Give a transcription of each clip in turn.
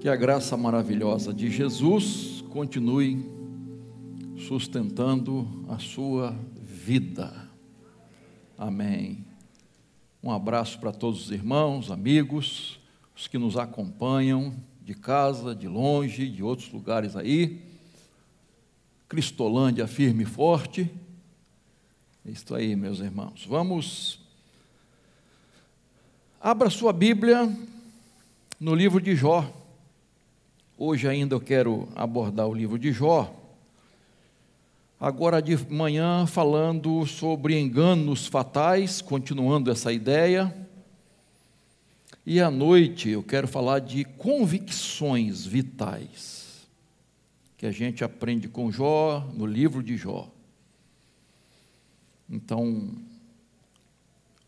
Que a graça maravilhosa de Jesus continue sustentando a sua vida. Amém. Um abraço para todos os irmãos, amigos, os que nos acompanham de casa, de longe, de outros lugares aí. Cristolândia firme e forte. É isso aí, meus irmãos. Vamos. Abra sua Bíblia no livro de Jó. Hoje ainda eu quero abordar o livro de Jó. Agora de manhã falando sobre enganos fatais, continuando essa ideia. E à noite eu quero falar de convicções vitais, que a gente aprende com Jó, no livro de Jó. Então,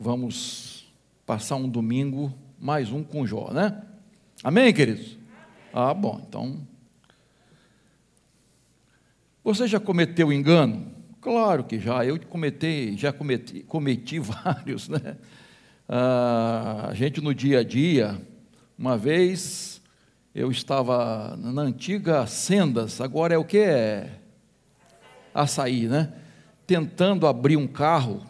vamos passar um domingo, mais um com Jó, né? Amém, queridos? Ah, bom, então. Você já cometeu engano? Claro que já, eu cometi, já cometi, cometi vários, né? Ah, a gente no dia a dia, uma vez eu estava na antiga Sendas, agora é o que? É açaí, né? Tentando abrir um carro,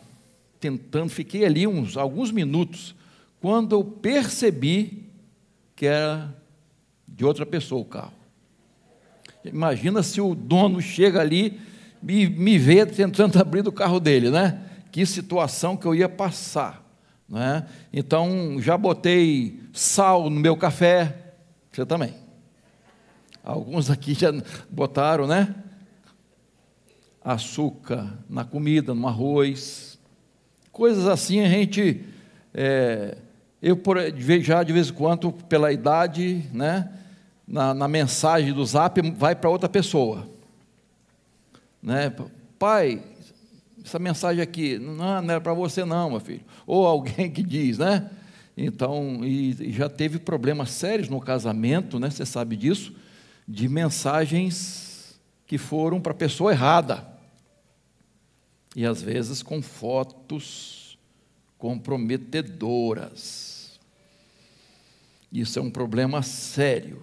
tentando, fiquei ali uns alguns minutos, quando eu percebi que era de outra pessoa o carro. Imagina se o dono chega ali e me vê tentando abrir o carro dele, né? Que situação que eu ia passar, né? Então já botei sal no meu café, você também. Alguns aqui já botaram, né? Açúcar na comida, no arroz, coisas assim a gente, é, eu já de vez em quando pela idade, né? Na, na mensagem do zap vai para outra pessoa. Né? Pai, essa mensagem aqui, não, não era para você não, meu filho. Ou alguém que diz, né? Então, e, e já teve problemas sérios no casamento, né? Você sabe disso, de mensagens que foram para a pessoa errada. E às vezes com fotos comprometedoras. Isso é um problema sério.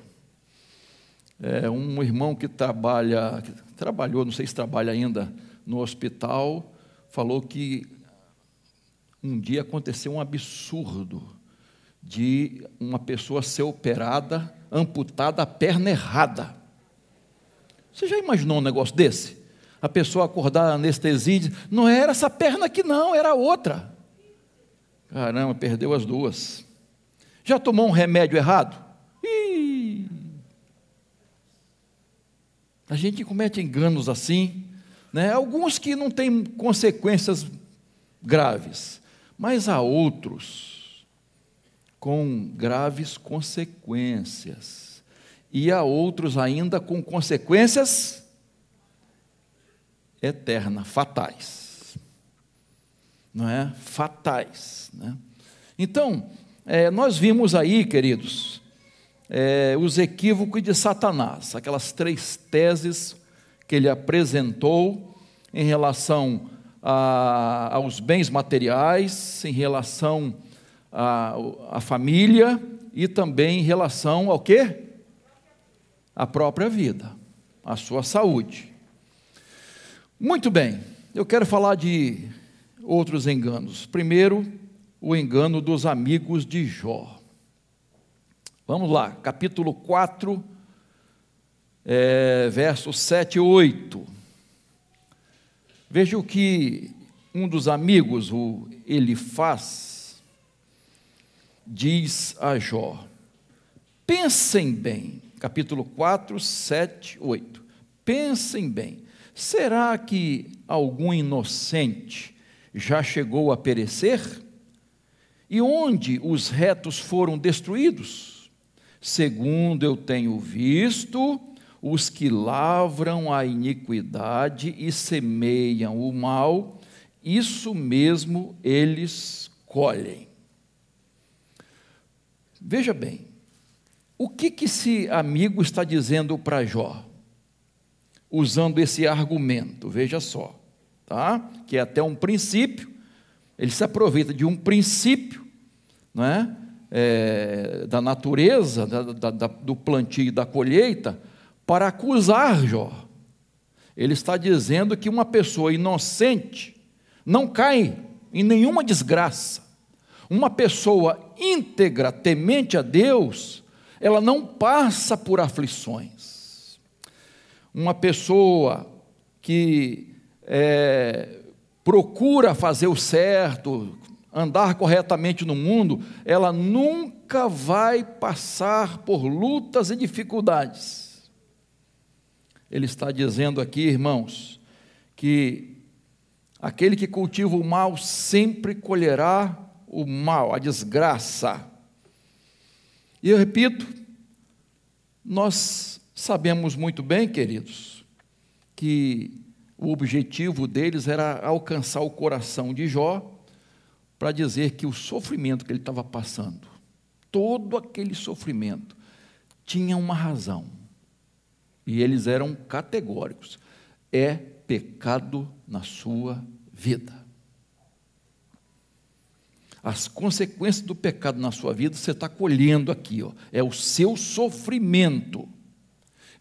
É, um irmão que trabalha, que trabalhou, não sei se trabalha ainda no hospital, falou que um dia aconteceu um absurdo de uma pessoa ser operada, amputada a perna errada. Você já imaginou um negócio desse? A pessoa acordar anestesia e diz, não era essa perna aqui não, era outra. Caramba, perdeu as duas. Já tomou um remédio errado? A gente comete enganos assim, né? alguns que não têm consequências graves, mas há outros com graves consequências, e há outros ainda com consequências eternas, fatais. Não é? Fatais. Né? Então, é, nós vimos aí, queridos, é, os equívocos de Satanás, aquelas três teses que ele apresentou em relação a, aos bens materiais, em relação à família e também em relação ao quê? A própria vida, a sua saúde. Muito bem, eu quero falar de outros enganos. Primeiro, o engano dos amigos de Jó. Vamos lá, capítulo 4, é, versos 7 e 8. Veja o que um dos amigos, o Elifaz, diz a Jó. Pensem bem, capítulo 4, 7, 8. Pensem bem, será que algum inocente já chegou a perecer? E onde os retos foram destruídos? Segundo eu tenho visto, os que lavram a iniquidade e semeiam o mal, isso mesmo eles colhem. Veja bem, o que, que esse amigo está dizendo para Jó? Usando esse argumento, veja só, tá? que é até um princípio, ele se aproveita de um princípio, não é? É, da natureza, da, da, do plantio e da colheita, para acusar Jó. Ele está dizendo que uma pessoa inocente não cai em nenhuma desgraça. Uma pessoa íntegra, temente a Deus, ela não passa por aflições. Uma pessoa que é, procura fazer o certo, andar corretamente no mundo, ela nunca vai passar por lutas e dificuldades. Ele está dizendo aqui, irmãos, que aquele que cultiva o mal sempre colherá o mal, a desgraça. E eu repito, nós sabemos muito bem, queridos, que o objetivo deles era alcançar o coração de Jó para dizer que o sofrimento que ele estava passando, todo aquele sofrimento, tinha uma razão. E eles eram categóricos: é pecado na sua vida. As consequências do pecado na sua vida você está colhendo aqui, ó, é o seu sofrimento.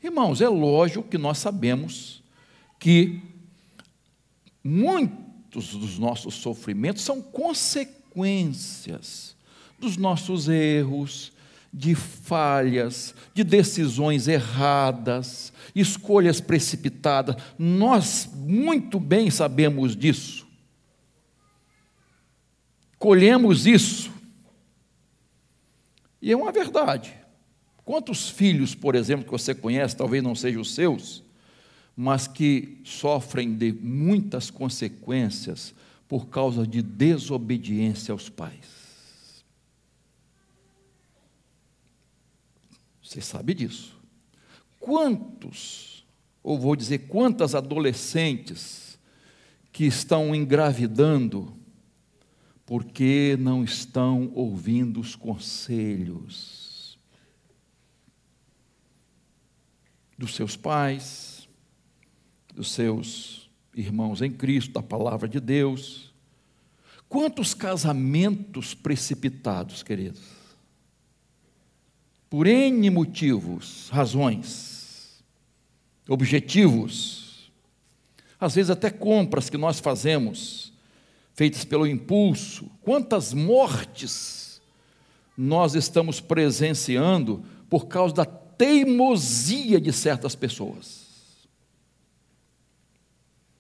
Irmãos, é lógico que nós sabemos que dos nossos sofrimentos são consequências dos nossos erros, de falhas, de decisões erradas, escolhas precipitadas. Nós muito bem sabemos disso. Colhemos isso. E é uma verdade. Quantos filhos, por exemplo, que você conhece, talvez não sejam os seus, mas que sofrem de muitas consequências por causa de desobediência aos pais. Você sabe disso. Quantos, ou vou dizer quantas adolescentes que estão engravidando porque não estão ouvindo os conselhos dos seus pais, dos seus irmãos em Cristo, da palavra de Deus. Quantos casamentos precipitados, queridos? Por N motivos, razões, objetivos, às vezes até compras que nós fazemos, feitas pelo impulso. Quantas mortes nós estamos presenciando por causa da teimosia de certas pessoas.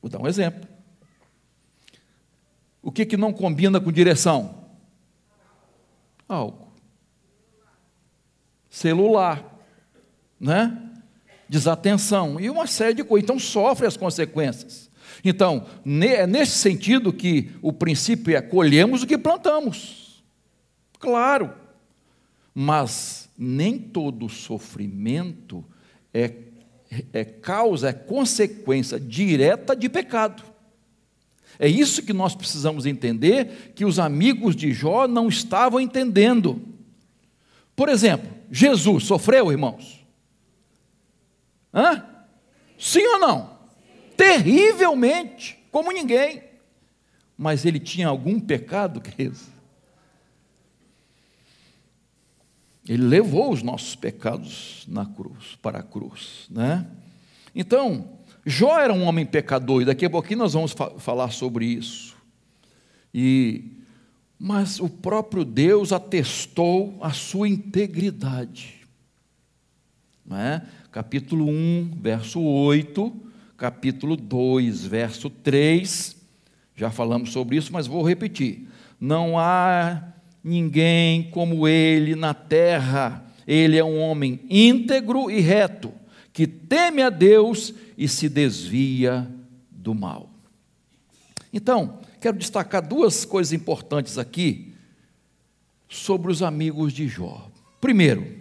Vou dar um exemplo. O que, que não combina com direção? Álcool. Celular. Né? Desatenção. E uma série de coisas. Então sofre as consequências. Então, é nesse sentido que o princípio é colhemos o que plantamos. Claro. Mas nem todo sofrimento é é causa, é consequência direta de pecado. É isso que nós precisamos entender, que os amigos de Jó não estavam entendendo. Por exemplo, Jesus sofreu, irmãos? Hã? Sim ou não? Terrivelmente, como ninguém. Mas ele tinha algum pecado, queridos? Ele levou os nossos pecados na cruz, para a cruz, né? Então, Jó era um homem pecador, e daqui a pouquinho nós vamos fa falar sobre isso. E mas o próprio Deus atestou a sua integridade. É? Capítulo 1, verso 8, capítulo 2, verso 3, já falamos sobre isso, mas vou repetir. Não há ninguém como ele na terra. Ele é um homem íntegro e reto, que teme a Deus e se desvia do mal. Então, quero destacar duas coisas importantes aqui sobre os amigos de Jó. Primeiro,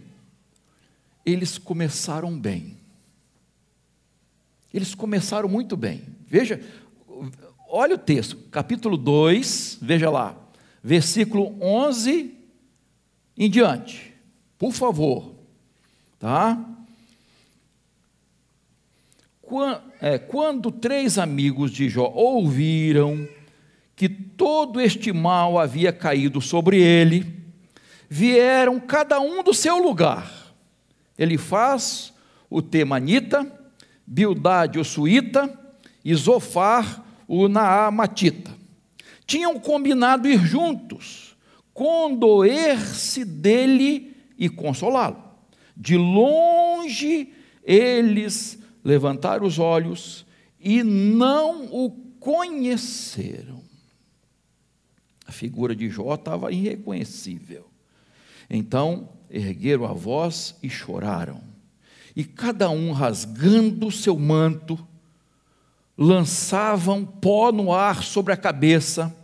eles começaram bem. Eles começaram muito bem. Veja, olha o texto, capítulo 2, veja lá versículo 11 em diante. Por favor, tá? É, quando três amigos de Jó ouviram que todo este mal havia caído sobre ele, vieram cada um do seu lugar. Ele faz o Temanita, Bildade o Suíta e Zofar o Naamatita. Tinham combinado ir juntos, condoer-se dele e consolá-lo. De longe eles levantaram os olhos e não o conheceram. A figura de Jó estava irreconhecível. Então ergueram a voz e choraram. E cada um rasgando seu manto, lançavam pó no ar sobre a cabeça,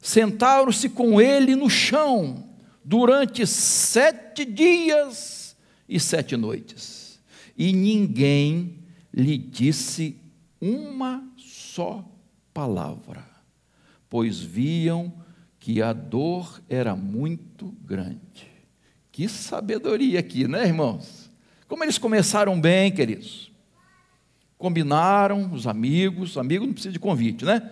sentaram-se com ele no chão durante sete dias e sete noites. E ninguém lhe disse uma só palavra, pois viam que a dor era muito grande. Que sabedoria aqui, né, irmãos? Como eles começaram bem, queridos. Combinaram os amigos, amigo não precisa de convite, né?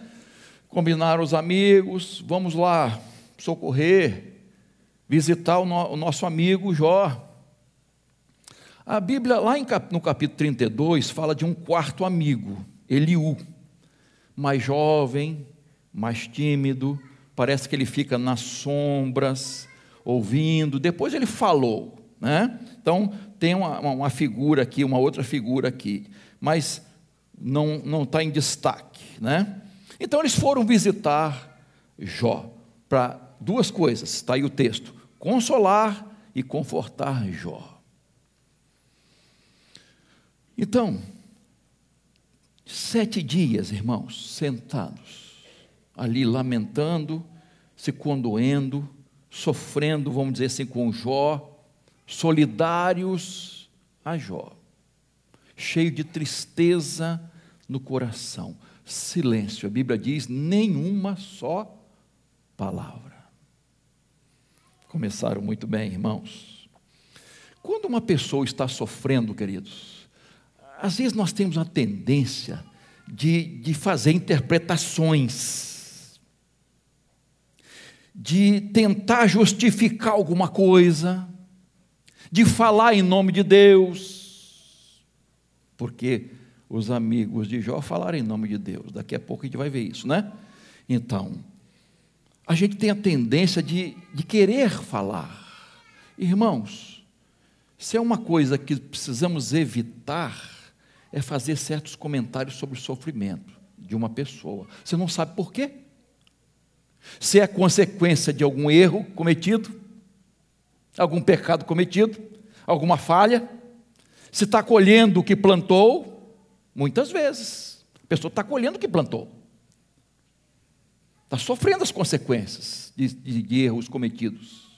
Combinaram os amigos, vamos lá socorrer, visitar o, no, o nosso amigo Jó. A Bíblia, lá em, no capítulo 32, fala de um quarto amigo, Eliú, mais jovem, mais tímido, parece que ele fica nas sombras, ouvindo, depois ele falou, né? Então tem uma, uma figura aqui, uma outra figura aqui, mas não está em destaque, né? Então eles foram visitar Jó para duas coisas, está aí o texto: consolar e confortar Jó. Então, sete dias, irmãos, sentados, ali lamentando, se condoendo, sofrendo, vamos dizer assim, com Jó, solidários a Jó, cheio de tristeza no coração, silêncio. A Bíblia diz: nenhuma só palavra. Começaram muito bem, irmãos. Quando uma pessoa está sofrendo, queridos, às vezes nós temos a tendência de, de fazer interpretações de tentar justificar alguma coisa, de falar em nome de Deus, porque os amigos de Jó falaram em nome de Deus, daqui a pouco a gente vai ver isso, né? Então, a gente tem a tendência de, de querer falar, irmãos, se é uma coisa que precisamos evitar, é fazer certos comentários sobre o sofrimento de uma pessoa. Você não sabe por quê? Se é consequência de algum erro cometido, algum pecado cometido, alguma falha, se está colhendo o que plantou, muitas vezes, a pessoa está colhendo o que plantou, está sofrendo as consequências de, de, erros cometidos.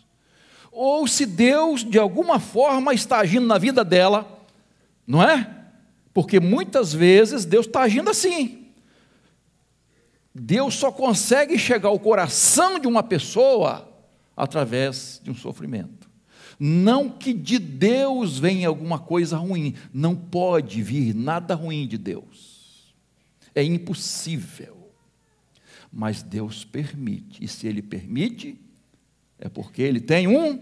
Ou se Deus, de alguma forma, está agindo na vida dela, não é? Porque muitas vezes Deus está agindo assim. Deus só consegue chegar ao coração de uma pessoa através de um sofrimento. Não que de Deus venha alguma coisa ruim, não pode vir nada ruim de Deus. É impossível. Mas Deus permite, e se Ele permite, é porque Ele tem um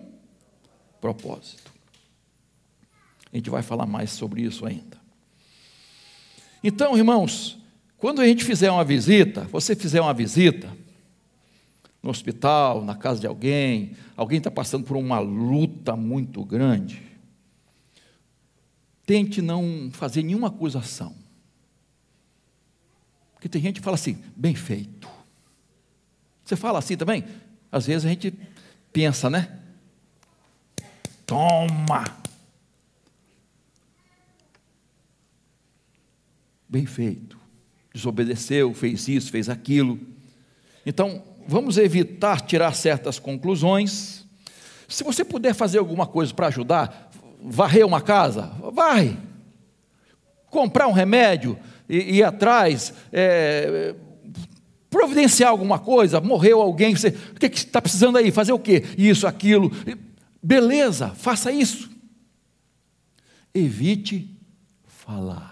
propósito. A gente vai falar mais sobre isso ainda. Então, irmãos, quando a gente fizer uma visita, você fizer uma visita no hospital, na casa de alguém, alguém está passando por uma luta muito grande, tente não fazer nenhuma acusação. Porque tem gente que fala assim, bem feito. Você fala assim também? Às vezes a gente pensa, né? Toma! Bem feito desobedeceu, fez isso, fez aquilo. Então, vamos evitar tirar certas conclusões. Se você puder fazer alguma coisa para ajudar, varrer uma casa, vai. Comprar um remédio e ir atrás, é, providenciar alguma coisa, morreu alguém, você, o que está precisando aí? Fazer o quê? Isso, aquilo. Beleza, faça isso. Evite falar.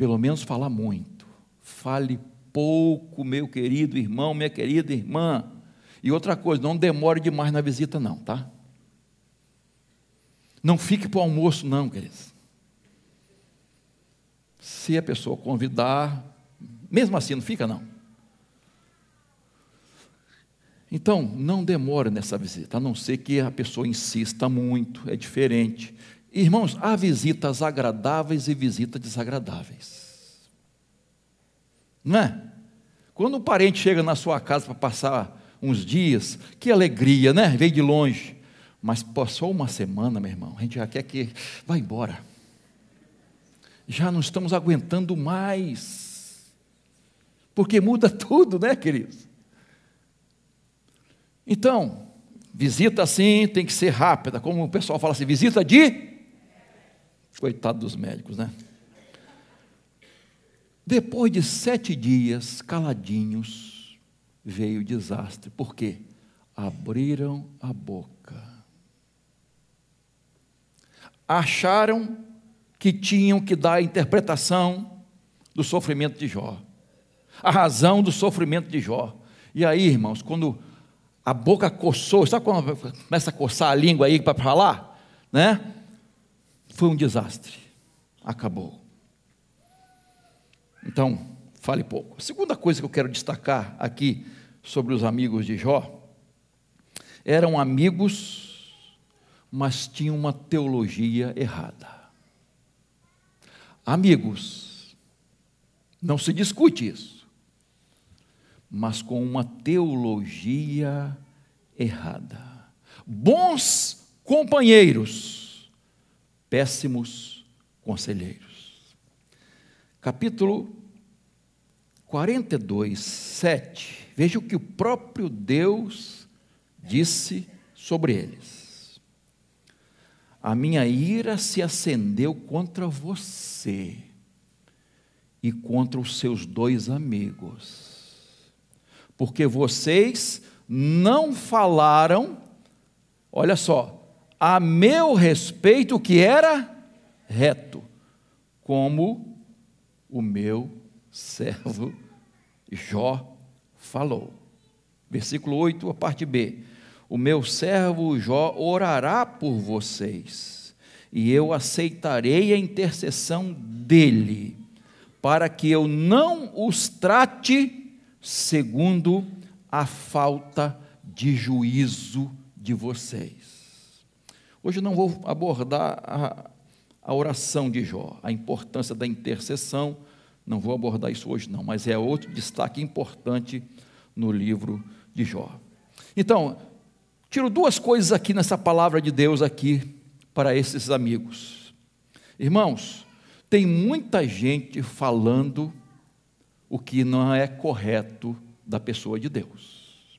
pelo menos falar muito. Fale pouco, meu querido irmão, minha querida irmã. E outra coisa, não demore demais na visita, não, tá? Não fique para o almoço, não, queridos. Se a pessoa convidar, mesmo assim, não fica, não. Então, não demore nessa visita, a não ser que a pessoa insista muito, é diferente. Irmãos, há visitas agradáveis e visitas desagradáveis. Não é? Quando um parente chega na sua casa para passar uns dias, que alegria, né? Veio de longe. Mas passou uma semana, meu irmão, a gente já quer que vá embora. Já não estamos aguentando mais. Porque muda tudo, né, queridos? Então, visita assim tem que ser rápida, como o pessoal fala assim, visita de coitado dos médicos, né? Depois de sete dias caladinhos, veio o desastre. Por quê? Abriram a boca acharam que tinham que dar a interpretação do sofrimento de Jó, a razão do sofrimento de Jó. E aí, irmãos, quando a boca coçou, sabe quando começa a coçar a língua aí para falar? Né? Foi um desastre. Acabou. Então, fale pouco. A segunda coisa que eu quero destacar aqui sobre os amigos de Jó eram amigos mas tinha uma teologia errada. Amigos, não se discute isso, mas com uma teologia errada. Bons companheiros, péssimos conselheiros. Capítulo 42, 7. Veja o que o próprio Deus disse sobre eles a minha ira se acendeu contra você e contra os seus dois amigos, porque vocês não falaram, olha só, a meu respeito que era reto, como o meu servo Jó falou. Versículo 8, a parte B o meu servo Jó orará por vocês, e eu aceitarei a intercessão dele, para que eu não os trate segundo a falta de juízo de vocês. Hoje não vou abordar a, a oração de Jó, a importância da intercessão, não vou abordar isso hoje não, mas é outro destaque importante no livro de Jó. Então, Tiro duas coisas aqui nessa palavra de Deus aqui para esses amigos. Irmãos, tem muita gente falando o que não é correto da pessoa de Deus.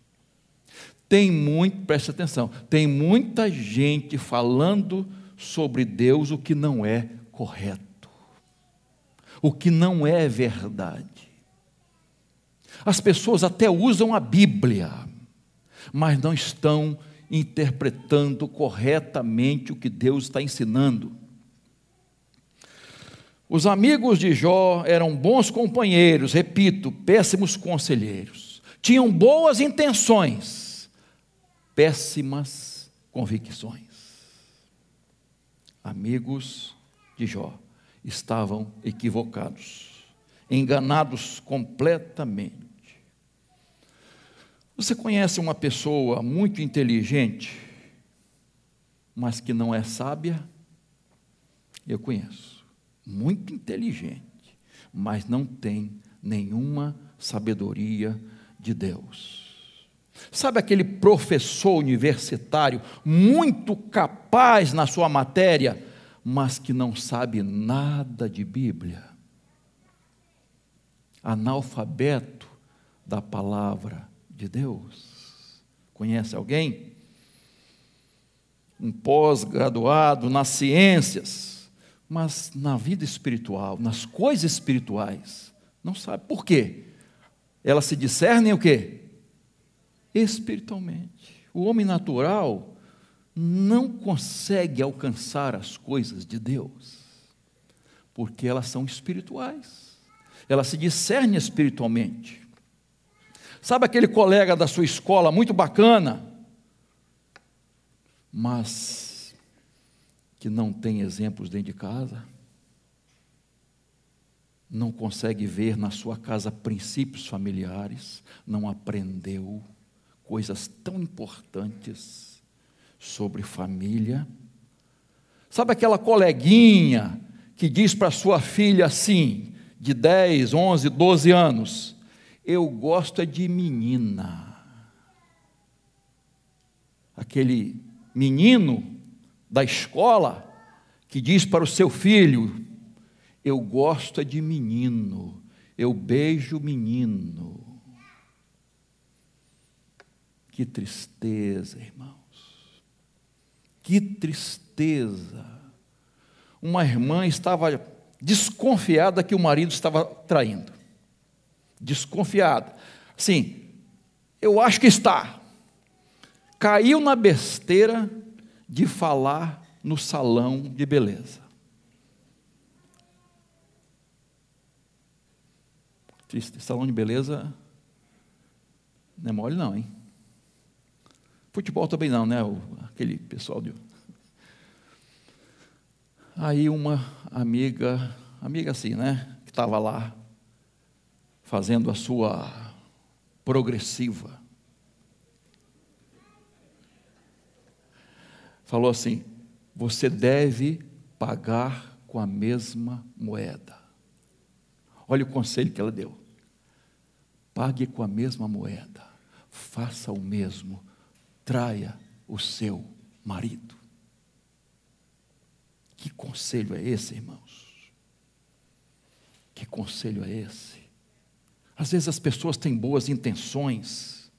Tem muito, preste atenção, tem muita gente falando sobre Deus o que não é correto, o que não é verdade. As pessoas até usam a Bíblia, mas não estão interpretando corretamente o que Deus está ensinando. Os amigos de Jó eram bons companheiros, repito, péssimos conselheiros. Tinham boas intenções, péssimas convicções. Amigos de Jó estavam equivocados, enganados completamente. Você conhece uma pessoa muito inteligente, mas que não é sábia? Eu conheço. Muito inteligente, mas não tem nenhuma sabedoria de Deus. Sabe aquele professor universitário muito capaz na sua matéria, mas que não sabe nada de Bíblia? Analfabeto da palavra de Deus. Conhece alguém? Um pós-graduado nas ciências, mas na vida espiritual, nas coisas espirituais, não sabe. Por quê? Elas se discernem o quê? Espiritualmente. O homem natural não consegue alcançar as coisas de Deus, porque elas são espirituais. Elas se discernem espiritualmente. Sabe aquele colega da sua escola muito bacana, mas que não tem exemplos dentro de casa? Não consegue ver na sua casa princípios familiares, não aprendeu coisas tão importantes sobre família. Sabe aquela coleguinha que diz para sua filha assim, de 10, 11, 12 anos: Eu gosto é de menina. Aquele menino da escola que diz para o seu filho: Eu gosto é de menino, eu beijo menino. Que tristeza, irmãos. Que tristeza uma irmã estava desconfiada que o marido estava traindo. Desconfiada. Sim, eu acho que está. Caiu na besteira de falar no salão de beleza. Salão de beleza não é mole não, hein? Futebol também não, né? Aquele pessoal de Aí uma amiga, amiga assim, né, que estava lá fazendo a sua progressiva, falou assim: você deve pagar com a mesma moeda. Olha o conselho que ela deu. Pague com a mesma moeda. Faça o mesmo. Traia o seu marido. Que conselho é esse, irmãos? Que conselho é esse? Às vezes as pessoas têm boas intenções,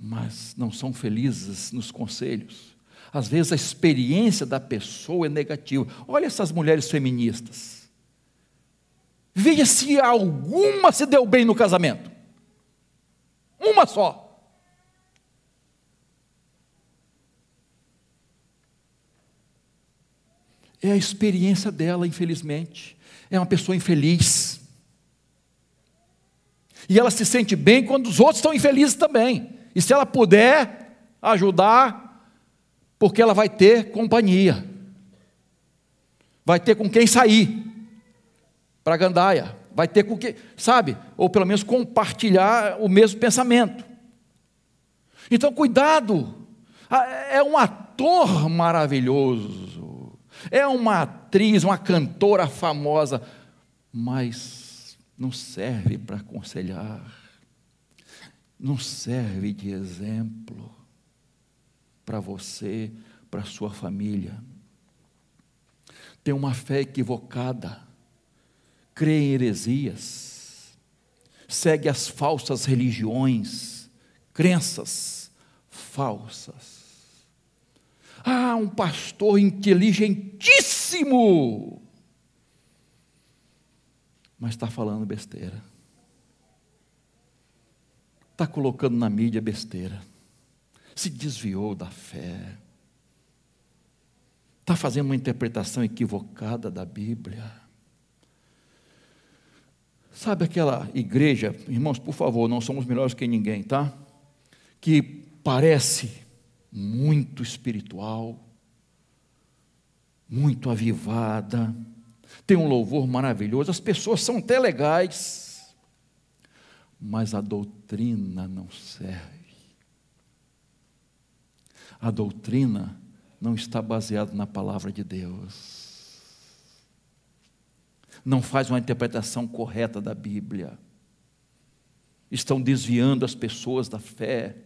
mas não são felizes nos conselhos. Às vezes a experiência da pessoa é negativa. Olha essas mulheres feministas. Veja se alguma se deu bem no casamento. Uma só. É a experiência dela, infelizmente. É uma pessoa infeliz. E ela se sente bem quando os outros estão infelizes também. E se ela puder ajudar, porque ela vai ter companhia, vai ter com quem sair para a gandaia, vai ter com quem, sabe? Ou pelo menos compartilhar o mesmo pensamento. Então, cuidado, ah, é um ator maravilhoso é uma atriz, uma cantora famosa, mas não serve para aconselhar, não serve de exemplo para você, para sua família. Tem uma fé equivocada, crê em heresias, segue as falsas religiões, crenças falsas ah, um pastor inteligentíssimo. Mas está falando besteira. Está colocando na mídia besteira. Se desviou da fé. Está fazendo uma interpretação equivocada da Bíblia. Sabe aquela igreja, irmãos, por favor, não somos melhores que ninguém, tá? Que parece muito espiritual, muito avivada, tem um louvor maravilhoso, as pessoas são até legais, mas a doutrina não serve. A doutrina não está baseada na palavra de Deus. Não faz uma interpretação correta da Bíblia. Estão desviando as pessoas da fé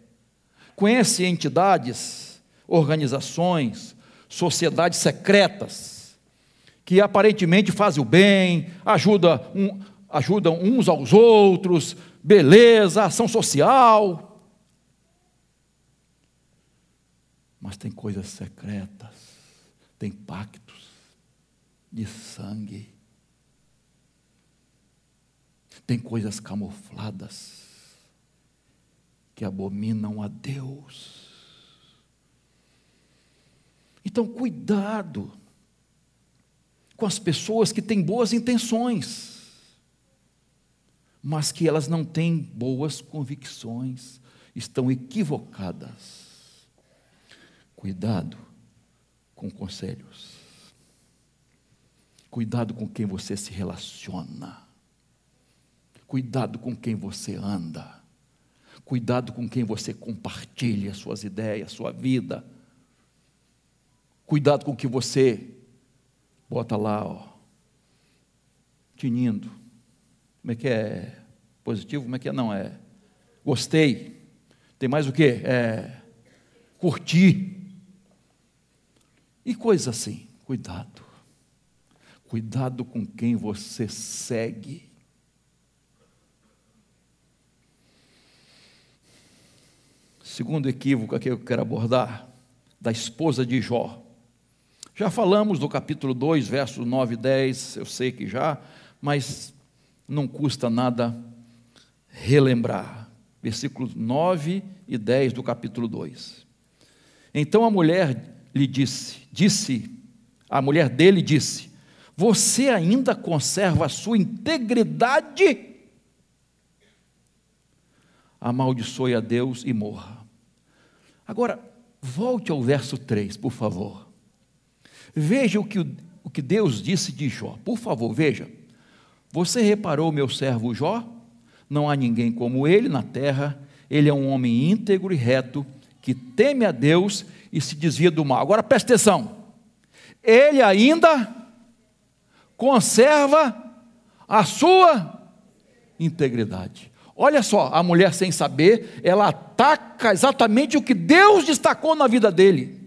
Conhece entidades, organizações, sociedades secretas, que aparentemente fazem o bem, ajudam, um, ajudam uns aos outros, beleza, ação social. Mas tem coisas secretas, tem pactos de sangue, tem coisas camufladas que abominam a Deus. Então, cuidado com as pessoas que têm boas intenções, mas que elas não têm boas convicções, estão equivocadas. Cuidado com conselhos. Cuidado com quem você se relaciona. Cuidado com quem você anda. Cuidado com quem você compartilha suas ideias, sua vida. Cuidado com o que você bota lá, ó, tinindo. Como é que é? Positivo? Como é que é? Não, é. Gostei. Tem mais o que? É. Curtir. E coisa assim. Cuidado. Cuidado com quem você segue. Segundo equívoco que eu quero abordar, da esposa de Jó. Já falamos do capítulo 2, versos 9 e 10, eu sei que já, mas não custa nada relembrar. Versículos 9 e 10 do capítulo 2. Então a mulher lhe disse, disse, a mulher dele disse: Você ainda conserva a sua integridade? Amaldiçoe a Deus e morra. Agora, volte ao verso 3, por favor. Veja o que, o que Deus disse de Jó. Por favor, veja. Você reparou meu servo Jó? Não há ninguém como ele na terra. Ele é um homem íntegro e reto, que teme a Deus e se desvia do mal. Agora preste atenção. Ele ainda conserva a sua integridade. Olha só, a mulher sem saber, ela ataca exatamente o que Deus destacou na vida dele.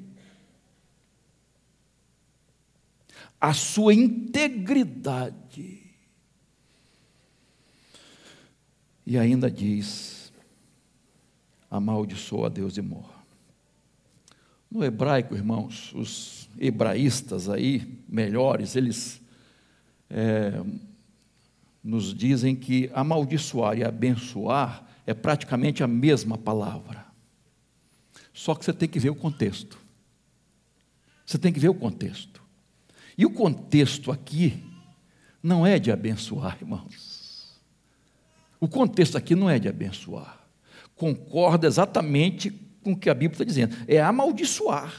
A sua integridade. E ainda diz: amaldiçoa a Deus e morra. No hebraico, irmãos, os hebraístas aí, melhores, eles é, nos dizem que amaldiçoar e abençoar é praticamente a mesma palavra. Só que você tem que ver o contexto. Você tem que ver o contexto. E o contexto aqui não é de abençoar, irmãos. O contexto aqui não é de abençoar. Concorda exatamente com o que a Bíblia está dizendo. É amaldiçoar.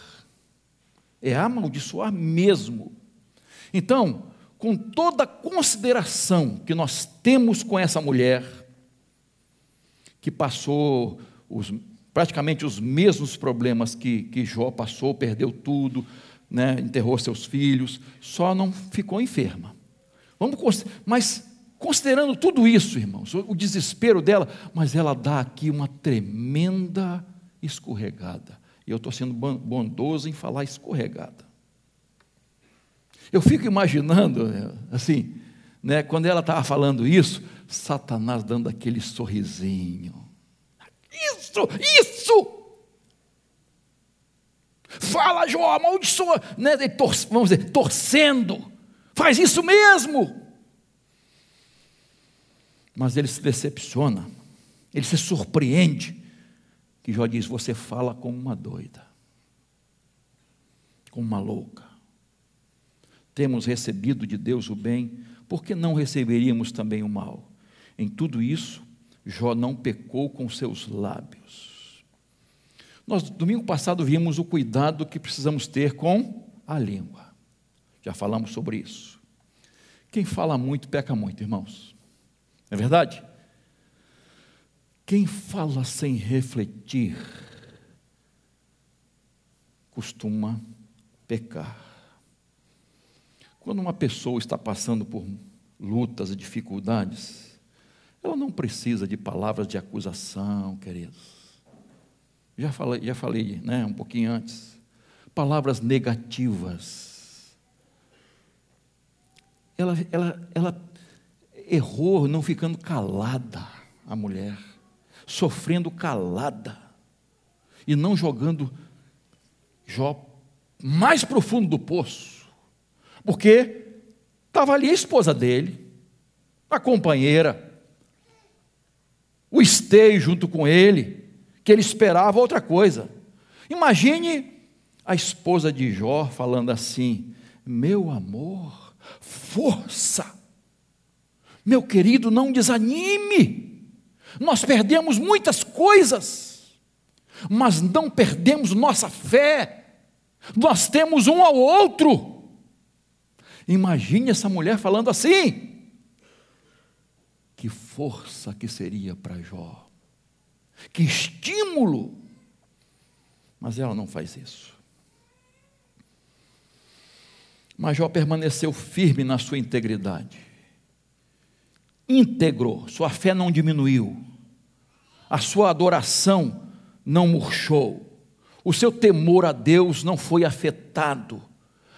É amaldiçoar mesmo. Então, com toda a consideração que nós temos com essa mulher, que passou os, praticamente os mesmos problemas que, que Jó passou, perdeu tudo, né, enterrou seus filhos, só não ficou enferma. Vamos, mas Considerando tudo isso, irmãos, o desespero dela, mas ela dá aqui uma tremenda escorregada. E eu estou sendo bondoso em falar escorregada. Eu fico imaginando, assim, né, quando ela estava falando isso, Satanás dando aquele sorrisinho. Isso, isso! Fala, Jó, amaldiçoa, né, vamos dizer, torcendo. Faz isso mesmo. Mas ele se decepciona, ele se surpreende, que Jó diz: Você fala como uma doida, como uma louca. Temos recebido de Deus o bem, por que não receberíamos também o mal? Em tudo isso, Jó não pecou com seus lábios. Nós, domingo passado, vimos o cuidado que precisamos ter com a língua. Já falamos sobre isso. Quem fala muito, peca muito, irmãos. É verdade? Quem fala sem refletir costuma pecar. Quando uma pessoa está passando por lutas e dificuldades, ela não precisa de palavras de acusação, queridos. Já falei, já falei né, um pouquinho antes. Palavras negativas. Ela, ela, ela errou não ficando calada a mulher, sofrendo calada e não jogando Jó mais profundo do poço, porque estava ali a esposa dele, a companheira, o esteio junto com ele, que ele esperava outra coisa. Imagine a esposa de Jó falando assim: Meu amor, força Meu querido, não desanime. Nós perdemos muitas coisas, mas não perdemos nossa fé. Nós temos um ao outro. Imagine essa mulher falando assim. Que força que seria para Jó. Que estímulo. Mas ela não faz isso. Mas Jó permaneceu firme na sua integridade. Íntegro, sua fé não diminuiu. A sua adoração não murchou. O seu temor a Deus não foi afetado.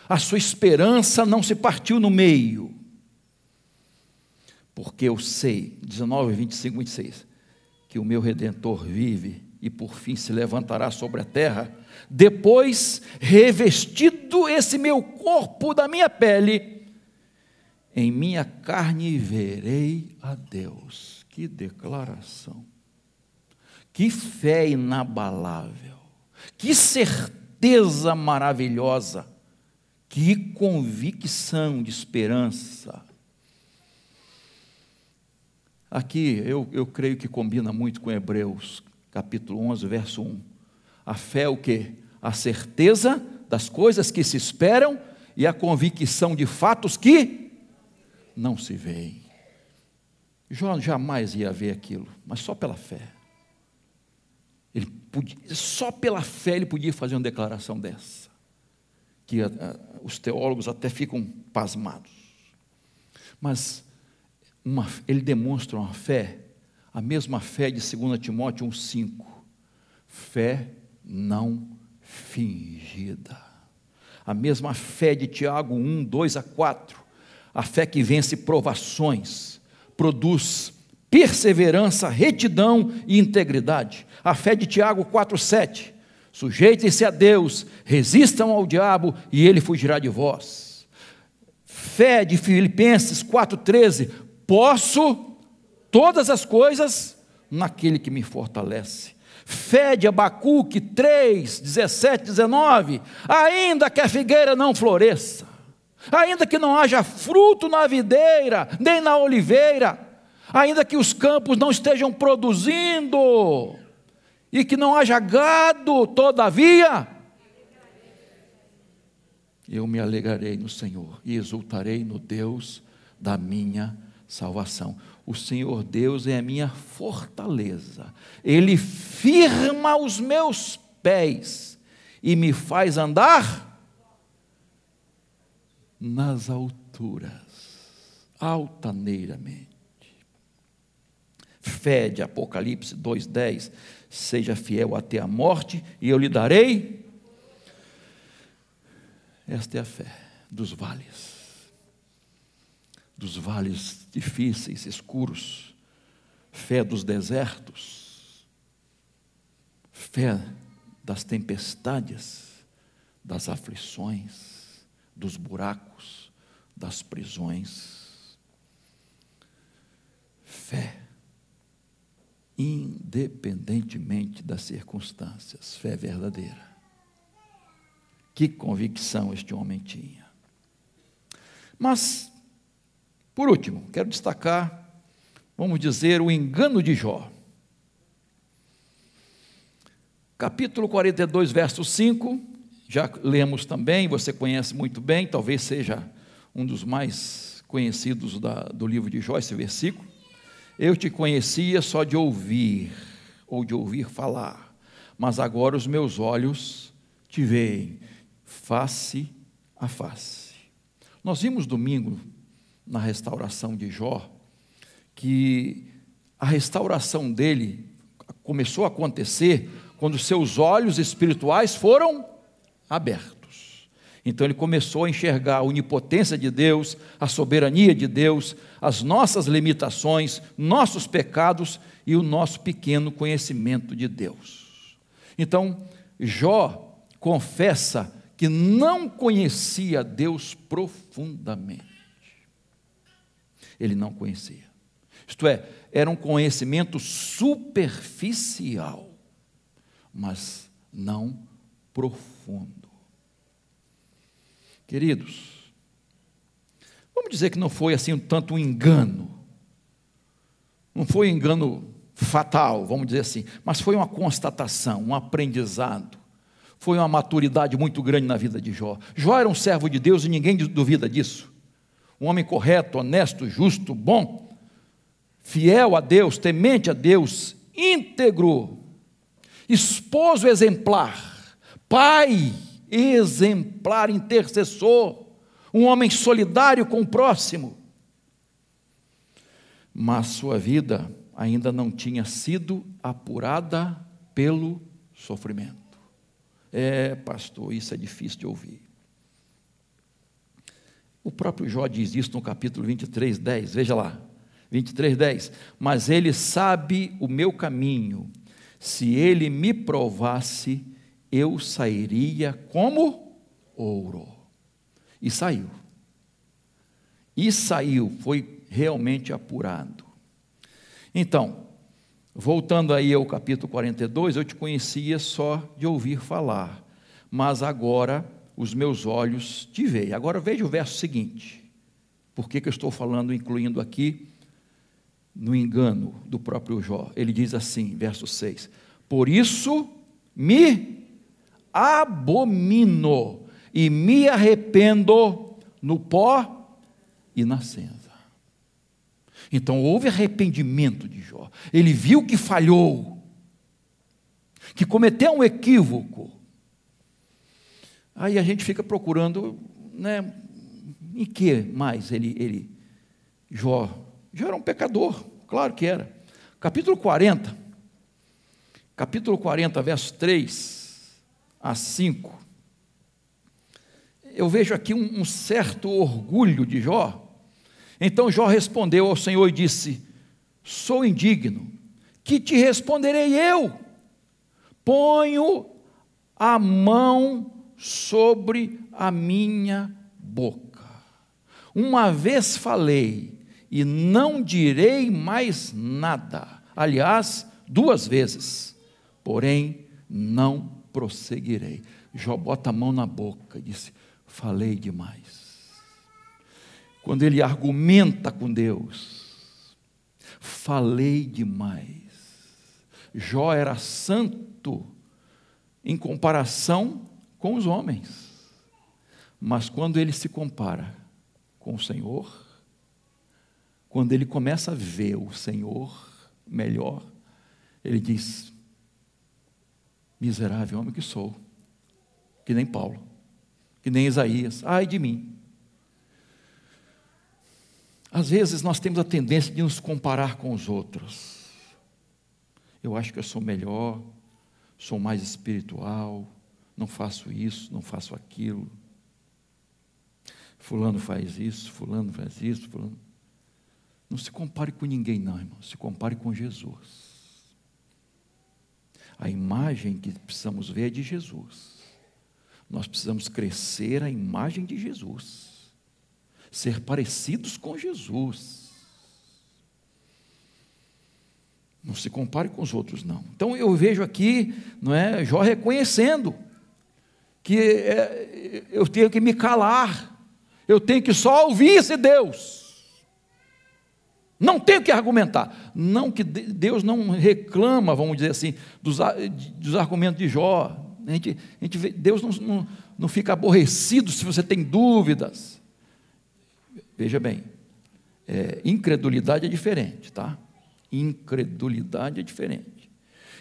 A sua esperança não se partiu no meio. Porque eu sei, 19, 25, 26, que o meu redentor vive e por fim se levantará sobre a terra depois, revestido esse meu corpo da minha pele, em minha carne verei a Deus. Que declaração! Que fé inabalável! Que certeza maravilhosa! Que convicção de esperança! Aqui eu, eu creio que combina muito com Hebreus, capítulo 11, verso 1 a fé é o que? A certeza das coisas que se esperam e a convicção de fatos que não se veem. Jó jamais ia ver aquilo, mas só pela fé. Ele podia, só pela fé ele podia fazer uma declaração dessa. Que a, a, os teólogos até ficam pasmados. Mas uma, ele demonstra uma fé, a mesma fé de 2 Timóteo 1,5. Fé não fingida. A mesma fé de Tiago 1, 2 a 4, a fé que vence provações, produz perseverança, retidão e integridade. A fé de Tiago 4, 7, sujeitem-se a Deus, resistam ao diabo e ele fugirá de vós. Fé de Filipenses 4,13, posso todas as coisas naquele que me fortalece. Fé de Abacuque 3, 17, 19. Ainda que a figueira não floresça, ainda que não haja fruto na videira, nem na oliveira, ainda que os campos não estejam produzindo, e que não haja gado, todavia, eu me alegrarei no Senhor e exultarei no Deus da minha salvação. O Senhor Deus é a minha fortaleza, Ele firma os meus pés e me faz andar nas alturas, altaneiramente. Fé de Apocalipse 2,10: Seja fiel até a morte, e eu lhe darei. Esta é a fé dos vales dos vales difíceis, escuros, fé dos desertos, fé das tempestades, das aflições, dos buracos, das prisões. Fé, independentemente das circunstâncias, fé verdadeira. Que convicção este homem tinha. Mas por último, quero destacar, vamos dizer, o engano de Jó. Capítulo 42, verso 5, já lemos também, você conhece muito bem, talvez seja um dos mais conhecidos da, do livro de Jó, esse versículo. Eu te conhecia só de ouvir, ou de ouvir falar, mas agora os meus olhos te veem, face a face. Nós vimos domingo na restauração de Jó, que a restauração dele começou a acontecer quando seus olhos espirituais foram abertos. Então ele começou a enxergar a onipotência de Deus, a soberania de Deus, as nossas limitações, nossos pecados e o nosso pequeno conhecimento de Deus. Então, Jó confessa que não conhecia Deus profundamente ele não conhecia. Isto é, era um conhecimento superficial, mas não profundo. Queridos, vamos dizer que não foi assim tanto um engano, Não foi um engano fatal, vamos dizer assim, mas foi uma constatação, um aprendizado. Foi uma maturidade muito grande na vida de Jó. Jó era um servo de Deus e ninguém duvida disso. Um homem correto, honesto, justo, bom, fiel a Deus, temente a Deus, íntegro, esposo exemplar, pai exemplar, intercessor, um homem solidário com o próximo. Mas sua vida ainda não tinha sido apurada pelo sofrimento. É, pastor, isso é difícil de ouvir. O próprio Jó diz isso no capítulo 23, 10. Veja lá. 23, 10. Mas ele sabe o meu caminho. Se ele me provasse, eu sairia como ouro. E saiu. E saiu, foi realmente apurado. Então, voltando aí ao capítulo 42, eu te conhecia só de ouvir falar, mas agora os meus olhos te veem. Agora veja o verso seguinte. Por que, que eu estou falando, incluindo aqui, no engano do próprio Jó? Ele diz assim, verso 6: Por isso me abomino e me arrependo no pó e na cinza. Então houve arrependimento de Jó. Ele viu que falhou, que cometeu um equívoco. Aí a gente fica procurando, né, em que mais ele, ele Jó, Jó era um pecador, claro que era. Capítulo 40, capítulo 40, verso 3 a 5, eu vejo aqui um, um certo orgulho de Jó. Então Jó respondeu ao Senhor e disse: Sou indigno, que te responderei eu? Ponho a mão sobre a minha boca. Uma vez falei e não direi mais nada. Aliás, duas vezes, porém não prosseguirei. Jó bota a mão na boca e disse: Falei demais. Quando ele argumenta com Deus, falei demais. Jó era santo em comparação com os homens, mas quando ele se compara com o Senhor, quando ele começa a ver o Senhor melhor, ele diz: Miserável homem que sou, que nem Paulo, que nem Isaías, ai de mim. Às vezes nós temos a tendência de nos comparar com os outros. Eu acho que eu sou melhor, sou mais espiritual, não faço isso, não faço aquilo. Fulano faz isso, fulano faz isso, fulano. Não se compare com ninguém, não, irmão. Se compare com Jesus. A imagem que precisamos ver é de Jesus. Nós precisamos crescer a imagem de Jesus, ser parecidos com Jesus. Não se compare com os outros, não. Então eu vejo aqui, não é, Jó reconhecendo que é, eu tenho que me calar, eu tenho que só ouvir esse Deus. Não tenho que argumentar. Não que Deus não reclama, vamos dizer assim, dos, dos argumentos de Jó. A gente, a gente vê, Deus não, não, não fica aborrecido se você tem dúvidas. Veja bem, é, incredulidade é diferente, tá? Incredulidade é diferente.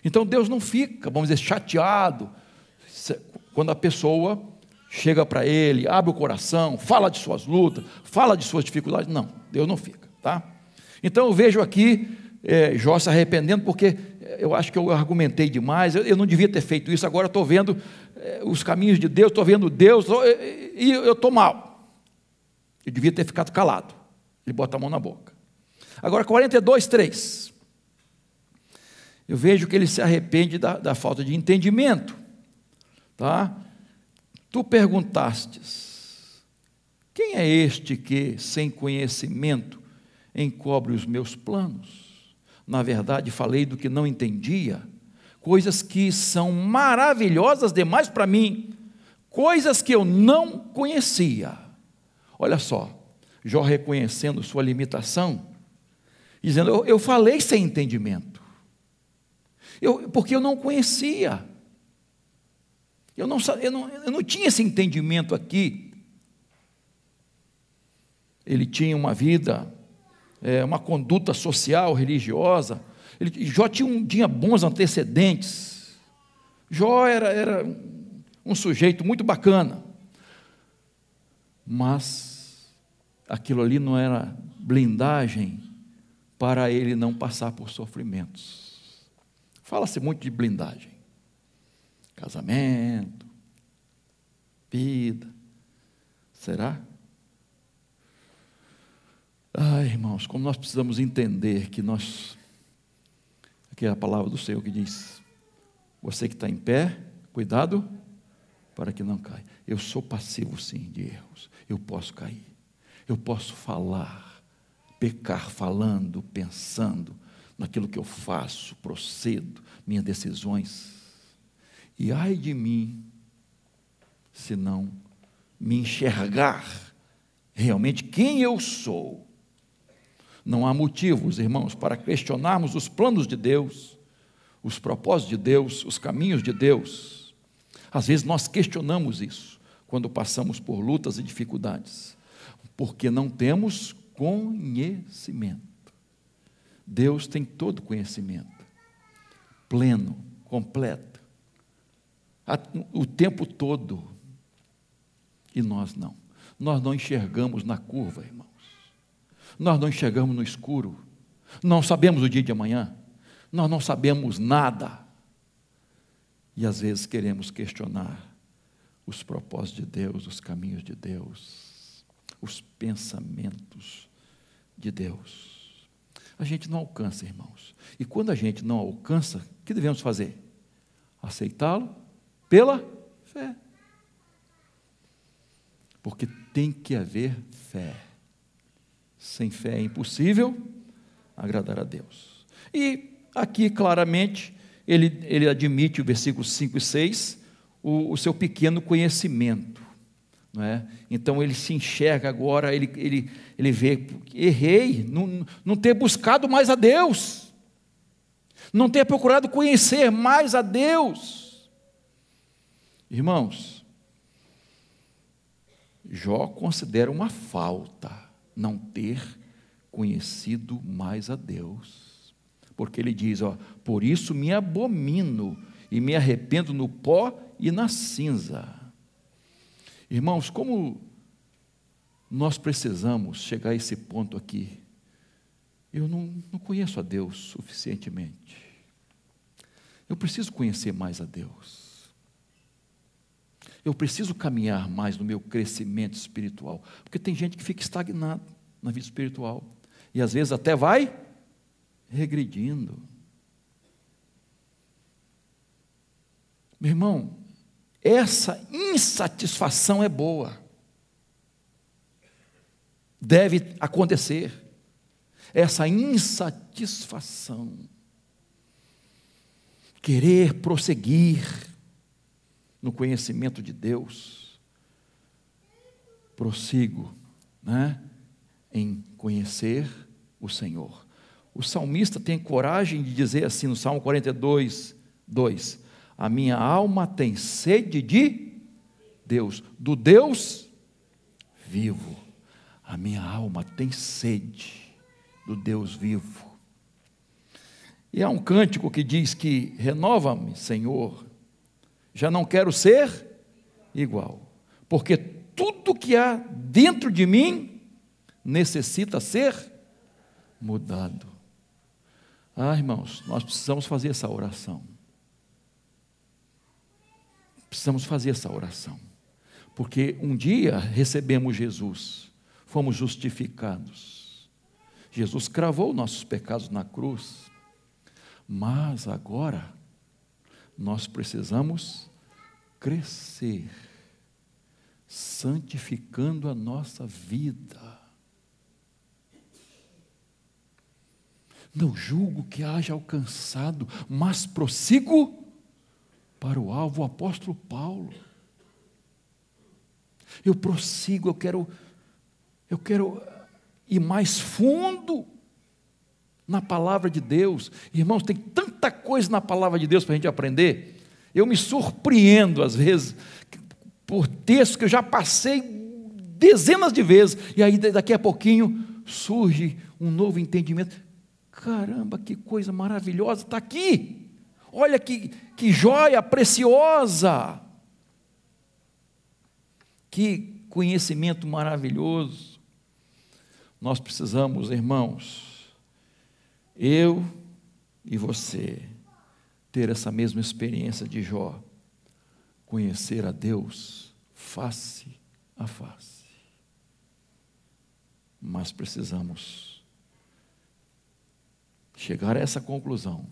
Então Deus não fica, vamos dizer, chateado quando a pessoa chega para Ele, abre o coração, fala de suas lutas, fala de suas dificuldades. Não, Deus não fica, tá? Então eu vejo aqui é, Jó se arrependendo, porque eu acho que eu argumentei demais, eu, eu não devia ter feito isso, agora estou vendo é, os caminhos de Deus, estou vendo Deus, e eu estou mal. Eu devia ter ficado calado. Ele bota a mão na boca. Agora, 42, 3. Eu vejo que ele se arrepende da, da falta de entendimento. Tá? Tu perguntastes: quem é este que, sem conhecimento, encobre os meus planos. Na verdade, falei do que não entendia, coisas que são maravilhosas demais para mim, coisas que eu não conhecia. Olha só, Jó reconhecendo sua limitação dizendo: Eu, eu falei sem entendimento, eu, porque eu não conhecia, eu não, eu, não, eu não tinha esse entendimento aqui. Ele tinha uma vida, é, uma conduta social, religiosa, ele, Jó tinha, um, tinha bons antecedentes. Jó era, era um sujeito muito bacana. Mas aquilo ali não era blindagem para ele não passar por sofrimentos. Fala-se muito de blindagem. Casamento, vida. Será? Ai, irmãos, como nós precisamos entender que nós. Aqui é a palavra do Senhor que diz: Você que está em pé, cuidado para que não caia. Eu sou passivo, sim, de erros. Eu posso cair. Eu posso falar, pecar falando, pensando naquilo que eu faço, procedo, minhas decisões. E ai de mim, se não me enxergar realmente quem eu sou. Não há motivos, irmãos, para questionarmos os planos de Deus, os propósitos de Deus, os caminhos de Deus às vezes nós questionamos isso quando passamos por lutas e dificuldades, porque não temos conhecimento. Deus tem todo conhecimento, pleno, completo, o tempo todo, e nós não. Nós não enxergamos na curva, irmãos. Nós não enxergamos no escuro. Não sabemos o dia de amanhã. Nós não sabemos nada. E às vezes queremos questionar os propósitos de Deus, os caminhos de Deus, os pensamentos de Deus. A gente não alcança, irmãos. E quando a gente não alcança, o que devemos fazer? Aceitá-lo pela fé. Porque tem que haver fé. Sem fé é impossível agradar a Deus. E aqui claramente ele, ele admite, o versículo 5 e 6, o, o seu pequeno conhecimento. Não é? Então ele se enxerga agora, ele, ele, ele vê, errei, não, não ter buscado mais a Deus, não ter procurado conhecer mais a Deus. Irmãos, Jó considera uma falta não ter conhecido mais a Deus porque ele diz: ó, por isso me abomino e me arrependo no pó e na cinza. Irmãos, como nós precisamos chegar a esse ponto aqui? Eu não, não conheço a Deus suficientemente. Eu preciso conhecer mais a Deus. Eu preciso caminhar mais no meu crescimento espiritual. Porque tem gente que fica estagnado na vida espiritual. E às vezes até vai regredindo. Meu irmão, essa insatisfação é boa. Deve acontecer. Essa insatisfação. Querer prosseguir no conhecimento de Deus. Prossigo, né? Em conhecer o Senhor. O salmista tem coragem de dizer assim no Salmo 42, 2: A minha alma tem sede de Deus, do Deus vivo. A minha alma tem sede do Deus vivo. E há um cântico que diz que renova-me, Senhor, já não quero ser igual, porque tudo que há dentro de mim necessita ser mudado. Ah, irmãos, nós precisamos fazer essa oração. Precisamos fazer essa oração. Porque um dia recebemos Jesus, fomos justificados. Jesus cravou nossos pecados na cruz. Mas agora nós precisamos crescer, santificando a nossa vida Não julgo que haja alcançado, mas prossigo para o alvo, o apóstolo Paulo. Eu prossigo, eu quero, eu quero ir mais fundo na palavra de Deus. Irmãos, tem tanta coisa na palavra de Deus para a gente aprender. Eu me surpreendo, às vezes, por textos que eu já passei dezenas de vezes, e aí daqui a pouquinho surge um novo entendimento. Caramba, que coisa maravilhosa está aqui! Olha que, que joia preciosa! Que conhecimento maravilhoso! Nós precisamos, irmãos, eu e você, ter essa mesma experiência de Jó, conhecer a Deus face a face. Mas precisamos chegar a essa conclusão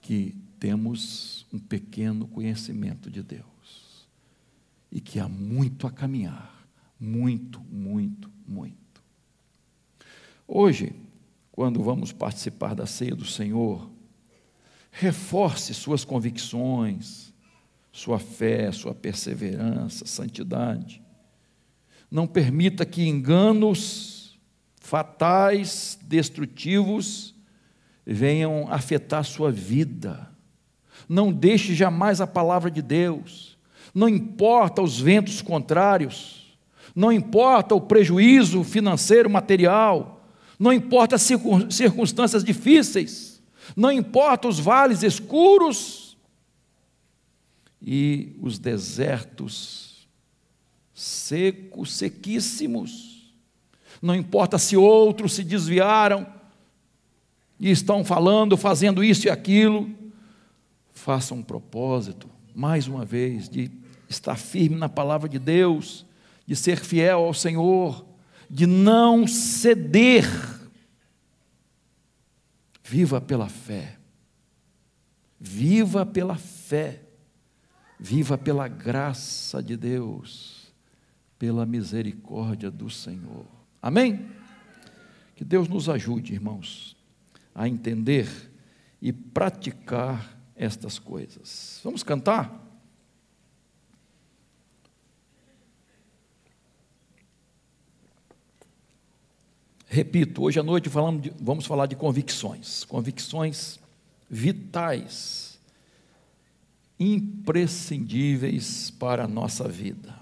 que temos um pequeno conhecimento de Deus e que há muito a caminhar, muito, muito, muito. Hoje, quando vamos participar da ceia do Senhor, reforce suas convicções, sua fé, sua perseverança, santidade. Não permita que enganos fatais, destrutivos, venham afetar sua vida. Não deixe jamais a palavra de Deus. Não importa os ventos contrários, não importa o prejuízo financeiro, material, não importa as circunstâncias difíceis não importa os vales escuros e os desertos secos, sequíssimos. Não importa se outros se desviaram e estão falando, fazendo isso e aquilo. Faça um propósito, mais uma vez, de estar firme na palavra de Deus, de ser fiel ao Senhor, de não ceder Viva pela fé. Viva pela fé. Viva pela graça de Deus, pela misericórdia do Senhor. Amém? Que Deus nos ajude, irmãos, a entender e praticar estas coisas. Vamos cantar? Repito, hoje à noite de, vamos falar de convicções, convicções vitais, imprescindíveis para a nossa vida.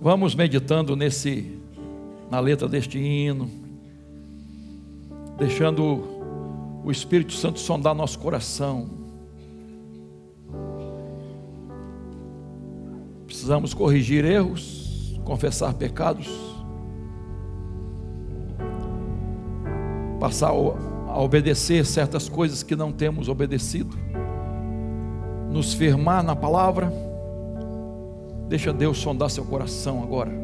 Vamos meditando nesse na letra deste hino, deixando o Espírito Santo sondar nosso coração. Precisamos corrigir erros, confessar pecados, passar a obedecer certas coisas que não temos obedecido, nos firmar na palavra. Deixa Deus sondar seu coração agora.